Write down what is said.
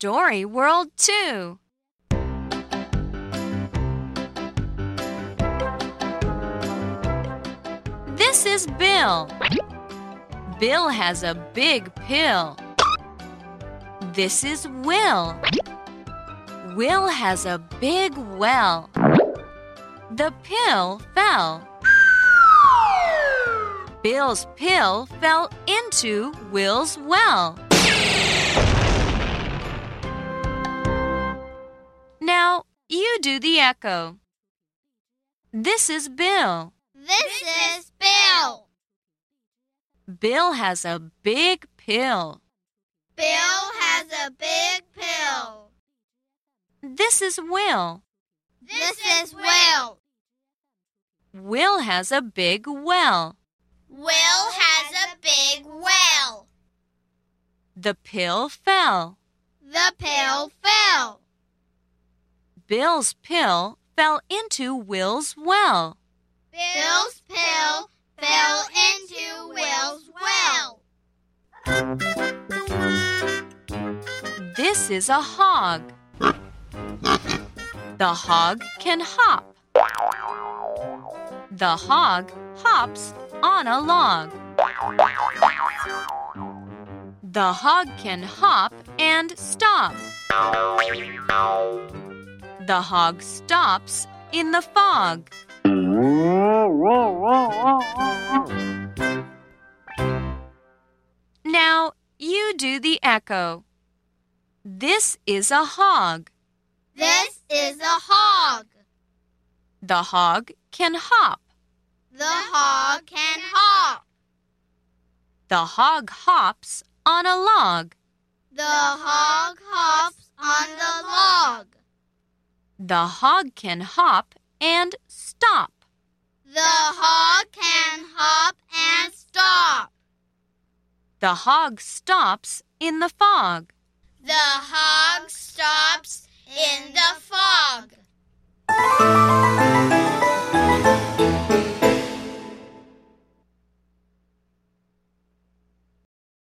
Story World 2. This is Bill. Bill has a big pill. This is Will. Will has a big well. The pill fell. Bill's pill fell into Will's well. You do the echo. This is Bill. This is Bill. Bill has a big pill. Bill has a big pill. This is Will. This is Will. Will has a big well. Will has a big well. The pill fell. The pill fell. Bill's pill fell into Will's well. Bill's pill fell into Will's well. This is a hog. The hog can hop. The hog hops on a log. The hog can hop and stop. The hog stops in the fog. Now you do the echo. This is a hog. This is a hog. The hog can hop. The hog can hop. The hog hops on a log. The hog hops on the log. The hog can hop and stop. The hog can hop and stop. The hog stops in the fog. The hog stops in the fog.